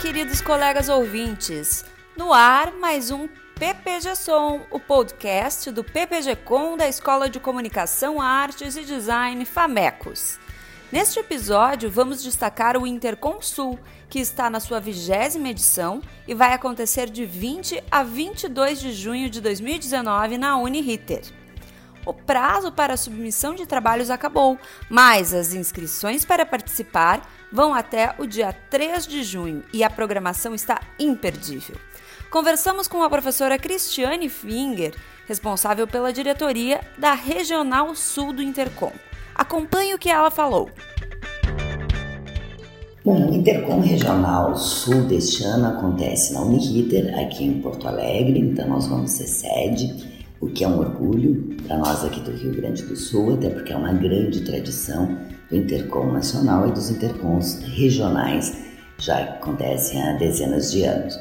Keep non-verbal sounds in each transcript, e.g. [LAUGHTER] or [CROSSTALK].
queridos colegas ouvintes. No ar, mais um PPG Som, o podcast do PPG Com da Escola de Comunicação, Artes e Design FAMECOS. Neste episódio, vamos destacar o Intercom Sul, que está na sua vigésima edição e vai acontecer de 20 a 22 de junho de 2019 na Uniriter. O prazo para a submissão de trabalhos acabou, mas as inscrições para participar vão até o dia 3 de junho e a programação está imperdível. Conversamos com a professora Cristiane Finger, responsável pela diretoria da Regional Sul do Intercom. Acompanhe o que ela falou. Bom, o Intercom Regional Sul deste ano acontece na Uniriter, aqui em Porto Alegre, então nós vamos ser sede, o que é um orgulho para nós aqui do Rio Grande do Sul, até porque é uma grande tradição do Intercom Nacional e dos Intercoms regionais, já que acontecem há dezenas de anos.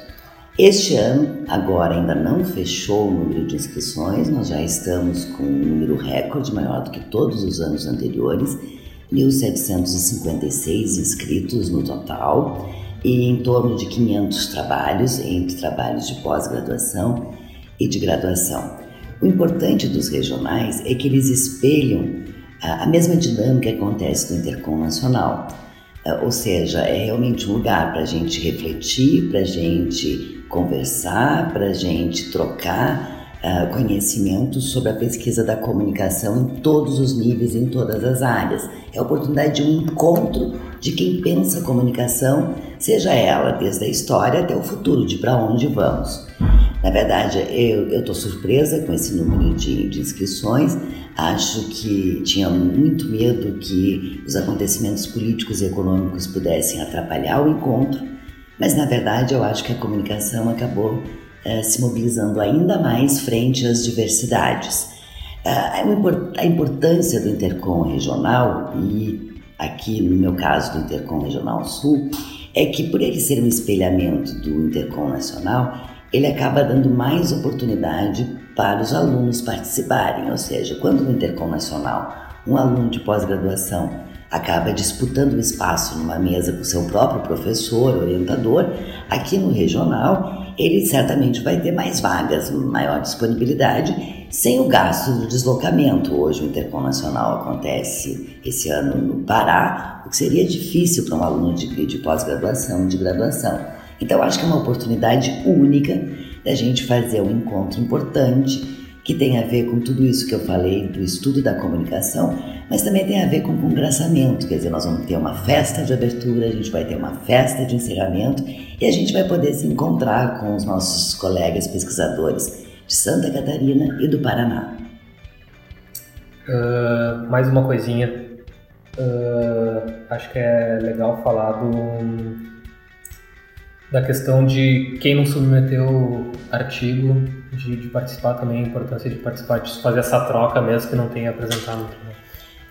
Este ano, agora ainda não fechou o número de inscrições, nós já estamos com um número recorde maior do que todos os anos anteriores, 1.756 inscritos no total e em torno de 500 trabalhos, entre trabalhos de pós-graduação e de graduação. O importante dos regionais é que eles espelham a, mesma dinâmica que acontece no Intercom Nacional. Ah, ou seja, é realmente um lugar para a gente refletir, para a gente conversar, para a gente trocar uh, conhecimento sobre a pesquisa da comunicação em todos os níveis, em todas as áreas. É a oportunidade de um encontro de quem pensa a comunicação, seja ela desde a história até o futuro, de para onde vamos. Na verdade, eu estou surpresa com esse número de, de inscrições. Acho que tinha muito medo que os acontecimentos políticos e econômicos pudessem atrapalhar o encontro, mas na verdade eu acho que a comunicação acabou eh, se mobilizando ainda mais frente às diversidades. Uh, a importância do Intercom regional, e aqui no meu caso do Intercom Regional Sul, é que por ele ser um espelhamento do Intercom Nacional, ele acaba dando mais oportunidade para os alunos participarem, ou seja, quando no Intercom Nacional um aluno de pós-graduação acaba disputando um espaço numa mesa com seu próprio professor, orientador, aqui no regional ele certamente vai ter mais vagas, maior disponibilidade, sem o gasto do deslocamento. Hoje o Intercom Nacional acontece esse ano no Pará, o que seria difícil para um aluno de, de pós-graduação, de graduação. Então, acho que é uma oportunidade única da gente fazer um encontro importante que tem a ver com tudo isso que eu falei do estudo da comunicação, mas também tem a ver com congraçamento, quer dizer, nós vamos ter uma festa de abertura, a gente vai ter uma festa de encerramento e a gente vai poder se encontrar com os nossos colegas pesquisadores de Santa Catarina e do Paraná. Uh, mais uma coisinha, uh, acho que é legal falar do da questão de quem não submeteu artigo, de, de, participar também, a importância de participar, de fazer essa troca mesmo que não tenha apresentado.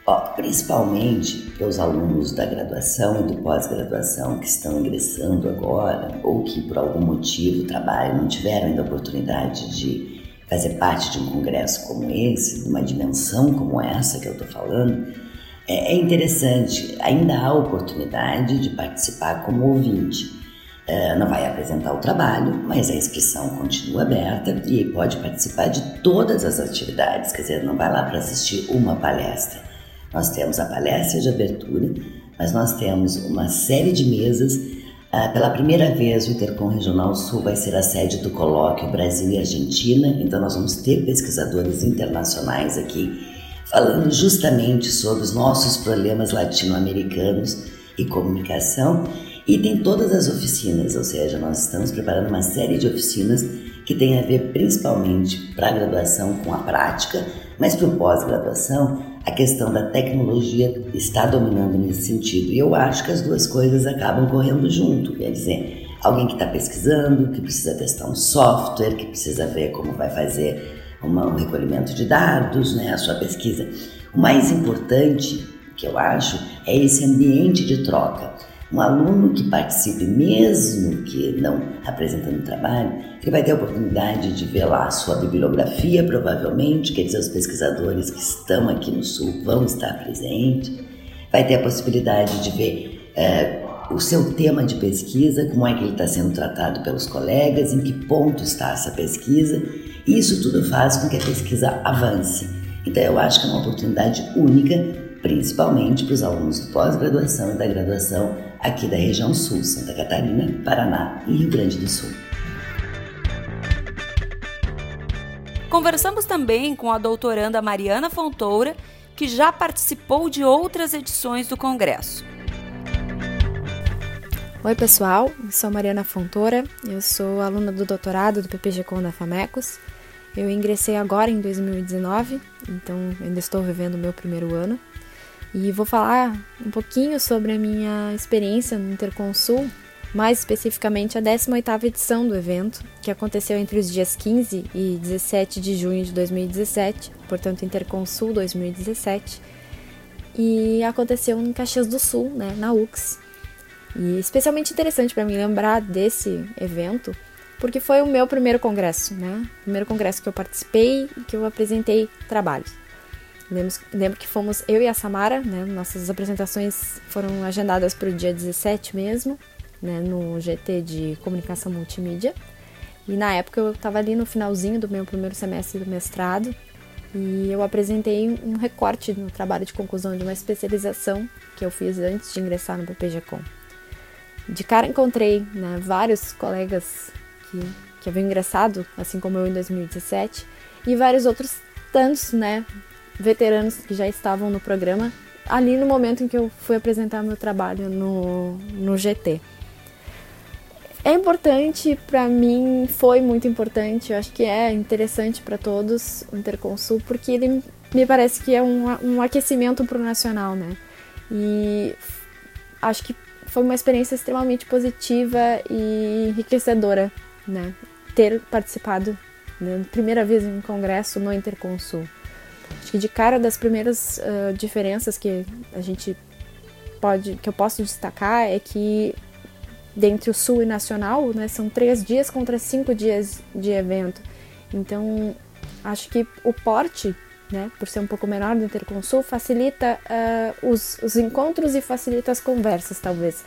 Ó, principalmente para os alunos da graduação e do pós-graduação que estão ingressando agora ou que por algum motivo trabalham, não tiveram ainda a oportunidade de fazer parte de um congresso como esse, de uma dimensão como essa que eu estou falando, é, é interessante, ainda há oportunidade de participar como ouvinte. É, não vai apresentar o trabalho, mas a inscrição continua aberta e pode participar de todas as atividades, quer dizer, não vai lá para assistir uma palestra. Nós temos a palestra de abertura, mas nós temos uma série de mesas. Uh, pela primeira vez, o Intercom Regional Sul vai ser a sede do colóquio Brasil e Argentina, então nós vamos ter pesquisadores internacionais aqui falando justamente sobre os nossos problemas latino-americanos e comunicação e tem todas as oficinas, ou seja, nós estamos preparando uma série de oficinas que tem a ver principalmente para a graduação com a prática, mas para o pós-graduação a questão da tecnologia está dominando nesse sentido. E eu acho que as duas coisas acabam correndo junto, quer dizer, alguém que está pesquisando, que precisa testar um software, que precisa ver como vai fazer uma, um recolhimento de dados, né, a sua pesquisa. O mais importante, que eu acho, é esse ambiente de troca um aluno que participe, mesmo que não apresentando trabalho, ele vai ter a oportunidade de ver lá a sua bibliografia, provavelmente, quer dizer, os pesquisadores que estão aqui no Sul vão estar presentes, vai ter a possibilidade de ver é, o seu tema de pesquisa, como é que ele está sendo tratado pelos colegas, em que ponto está essa pesquisa. E isso tudo faz com que a pesquisa avance. Então, eu acho que é uma oportunidade única, principalmente para os alunos de pós-graduação e da graduação aqui da região sul, Santa Catarina, Paraná e Rio Grande do Sul. Conversamos também com a doutoranda Mariana Fontoura, que já participou de outras edições do Congresso. Oi, pessoal, eu sou Mariana Fontoura, eu sou aluna do doutorado do PPG-Com da FAMECOS. Eu ingressei agora em 2019, então ainda estou vivendo o meu primeiro ano. E vou falar um pouquinho sobre a minha experiência no Interconsul, mais especificamente a 18ª edição do evento, que aconteceu entre os dias 15 e 17 de junho de 2017, portanto Interconsul 2017, e aconteceu em Caxias do Sul, né, na UX. E especialmente interessante para mim lembrar desse evento, porque foi o meu primeiro congresso, né? Primeiro congresso que eu participei e que eu apresentei trabalhos. Lembro, lembro que fomos eu e a Samara, né? Nossas apresentações foram agendadas para o dia 17 mesmo, né, no GT de Comunicação Multimídia. E na época eu estava ali no finalzinho do meu primeiro semestre do mestrado e eu apresentei um recorte no trabalho de conclusão de uma especialização que eu fiz antes de ingressar no PPG-Com. De cara encontrei né, vários colegas que, que haviam ingressado, assim como eu em 2017, e vários outros tantos né, veteranos que já estavam no programa ali no momento em que eu fui apresentar meu trabalho no, no GT. É importante para mim, foi muito importante, eu acho que é interessante para todos o Interconsul, porque ele me parece que é um, um aquecimento para o nacional, né? E acho que foi uma experiência extremamente positiva e enriquecedora, né? Ter participado, né, primeira vez em um congresso no Interconsul. Acho que de cara das primeiras uh, diferenças que a gente pode, que eu posso destacar é que dentre o Sul e Nacional, né, são três dias contra cinco dias de evento. Então, acho que o porte, né, por ser um pouco menor do Interconsul, facilita uh, os, os, encontros e facilita as conversas, talvez.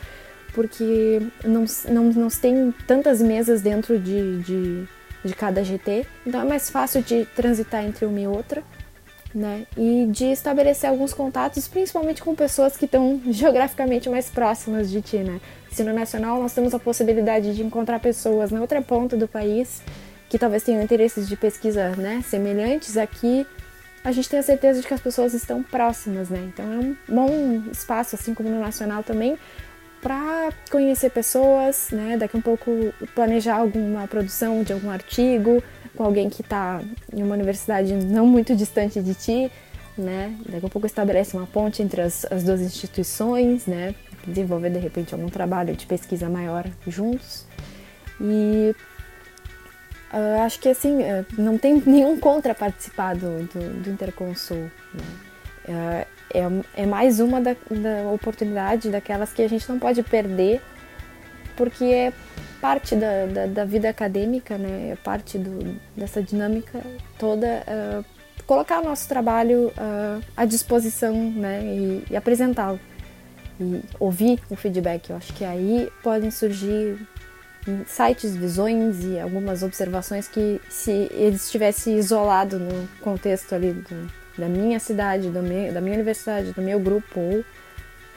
Porque não, não, não tem tantas mesas dentro de, de, de cada GT, então é mais fácil de transitar entre uma e outra. Né? E de estabelecer alguns contatos, principalmente com pessoas que estão [LAUGHS] geograficamente mais próximas de ti, né? Ensino nacional, nós temos a possibilidade de encontrar pessoas na outra ponta do país que talvez tenham interesses de pesquisa né, semelhantes aqui. A gente tem a certeza de que as pessoas estão próximas, né? Então é um bom espaço, assim como no nacional também, para conhecer pessoas, né? Daqui um pouco planejar alguma produção de algum artigo com alguém que está em uma universidade não muito distante de ti, né? Daqui a pouco estabelece uma ponte entre as, as duas instituições, né? desenvolver de repente algum trabalho de pesquisa maior juntos. E uh, acho que assim, uh, não tem nenhum contra participar do, do, do Interconsul. Né? Uh, é, é mais uma da, da oportunidade daquelas que a gente não pode perder, porque é parte da, da, da vida acadêmica, né? é parte do, dessa dinâmica toda. colocar o nosso trabalho à disposição né? e, e apresentá-lo e ouvir o feedback. Eu acho que aí podem surgir sites, visões e algumas observações que se ele estivesse isolado no contexto ali do, da minha cidade, meu, da minha universidade, do meu grupo ou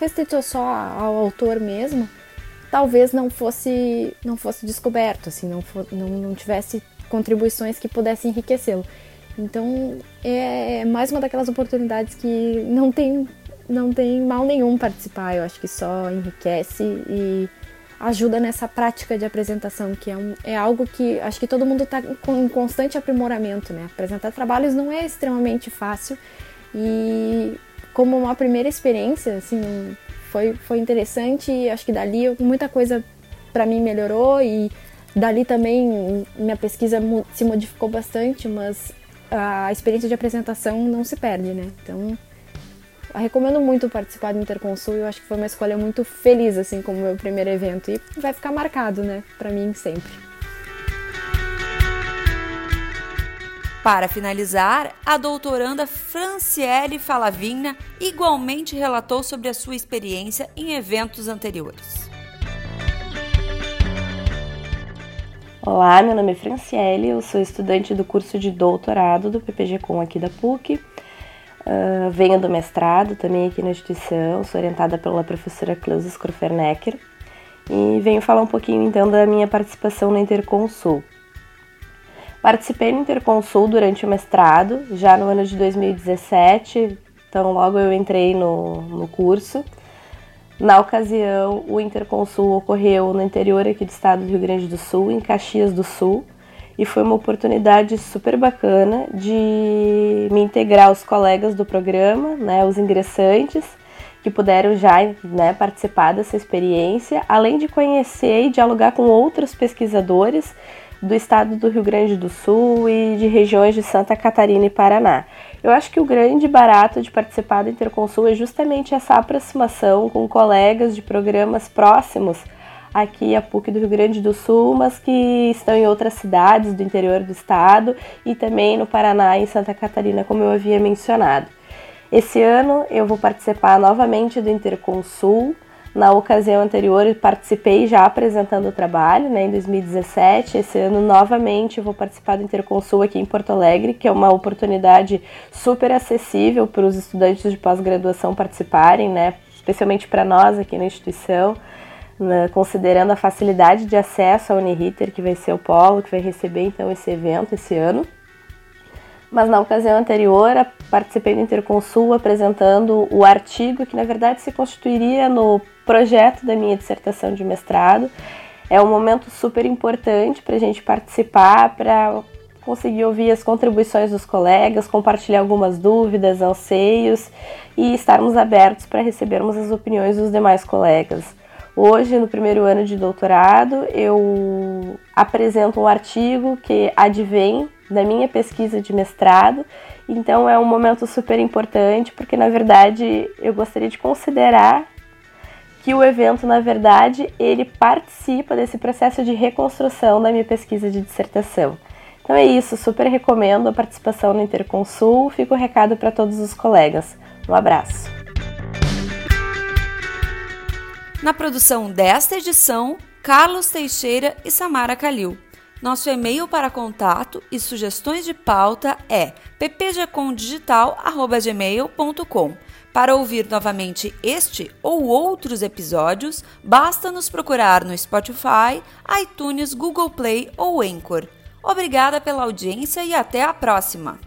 restrito só ao autor mesmo, talvez não fosse não fosse descoberto, assim, não, for, não, não tivesse contribuições que pudessem enriquecê-lo. Então é mais uma daquelas oportunidades que não tem não tem mal nenhum participar, eu acho que só enriquece e ajuda nessa prática de apresentação, que é, um, é algo que acho que todo mundo está em constante aprimoramento, né? Apresentar trabalhos não é extremamente fácil e como uma primeira experiência, assim, foi, foi interessante acho que dali muita coisa para mim melhorou e dali também minha pesquisa se modificou bastante, mas a experiência de apresentação não se perde, né? Então recomendo muito participar do Interconsul. Eu acho que foi uma escolha muito feliz, assim, como meu primeiro evento. E vai ficar marcado, né, para mim sempre. Para finalizar, a doutoranda Franciele Falavina igualmente relatou sobre a sua experiência em eventos anteriores. Olá, meu nome é Franciele, eu sou estudante do curso de doutorado do PPG Com aqui da PUC. Uh, ah, venho do mestrado também aqui na instituição, sou orientada pela professora Cleusa Skorfernecker e venho falar um pouquinho então da minha participação no Interconsul. Participei no Interconsul durante o mestrado, já no ano de 2017, então logo eu entrei no, no curso. Na ocasião, o Interconsul ocorreu no interior aqui do estado do Rio Grande do Sul, em Caxias do Sul, e foi uma oportunidade super bacana de me integrar aos colegas do programa, né, os ingressantes, que puderam já né, participar dessa experiência, além de conhecer e dialogar com outros pesquisadores do estado do Rio Grande do Sul e de regiões de Santa Catarina e Paraná. Eu acho que o grande barato de participar do Interconsul é justamente essa aproximação com colegas de programas próximos aqui a PUC do Rio Grande do Sul, mas que estão em outras cidades do interior do estado e também no Paraná e em Santa Catarina, como eu havia mencionado. Esse ano eu vou participar novamente do Interconsul, na ocasião anterior participei já apresentando o trabalho, né, em 2017. Esse ano novamente vou participar do Interconsul aqui em Porto Alegre, que é uma oportunidade super acessível para os estudantes de pós-graduação participarem, né, especialmente para nós aqui na instituição, né, considerando a facilidade de acesso à Uniriter, que vai ser o polo que vai receber então esse evento esse ano mas na ocasião anterior participei do Interconsul apresentando o artigo que na verdade se constituiria no projeto da minha dissertação de mestrado. É um momento super importante para a gente participar, para conseguir ouvir as contribuições dos colegas, compartilhar algumas dúvidas, anseios e estarmos abertos para recebermos as opiniões dos demais colegas. Hoje, no primeiro ano de doutorado, eu apresento um artigo que advém da minha pesquisa de mestrado. Então é um momento super importante porque na verdade eu gostaria de considerar que o evento, na verdade, ele participa desse processo de reconstrução da minha pesquisa de dissertação. Então é isso, super recomendo a participação no Interconsul. Fica o recado para todos os colegas. Um abraço. Na produção desta edição, Carlos Teixeira e Samara Calil. Nosso e-mail para contato e sugestões de pauta é ppgcondigital.gmail.com. Para ouvir novamente este ou outros episódios, basta nos procurar no Spotify, iTunes, Google Play ou Anchor. Obrigada pela audiência e até a próxima!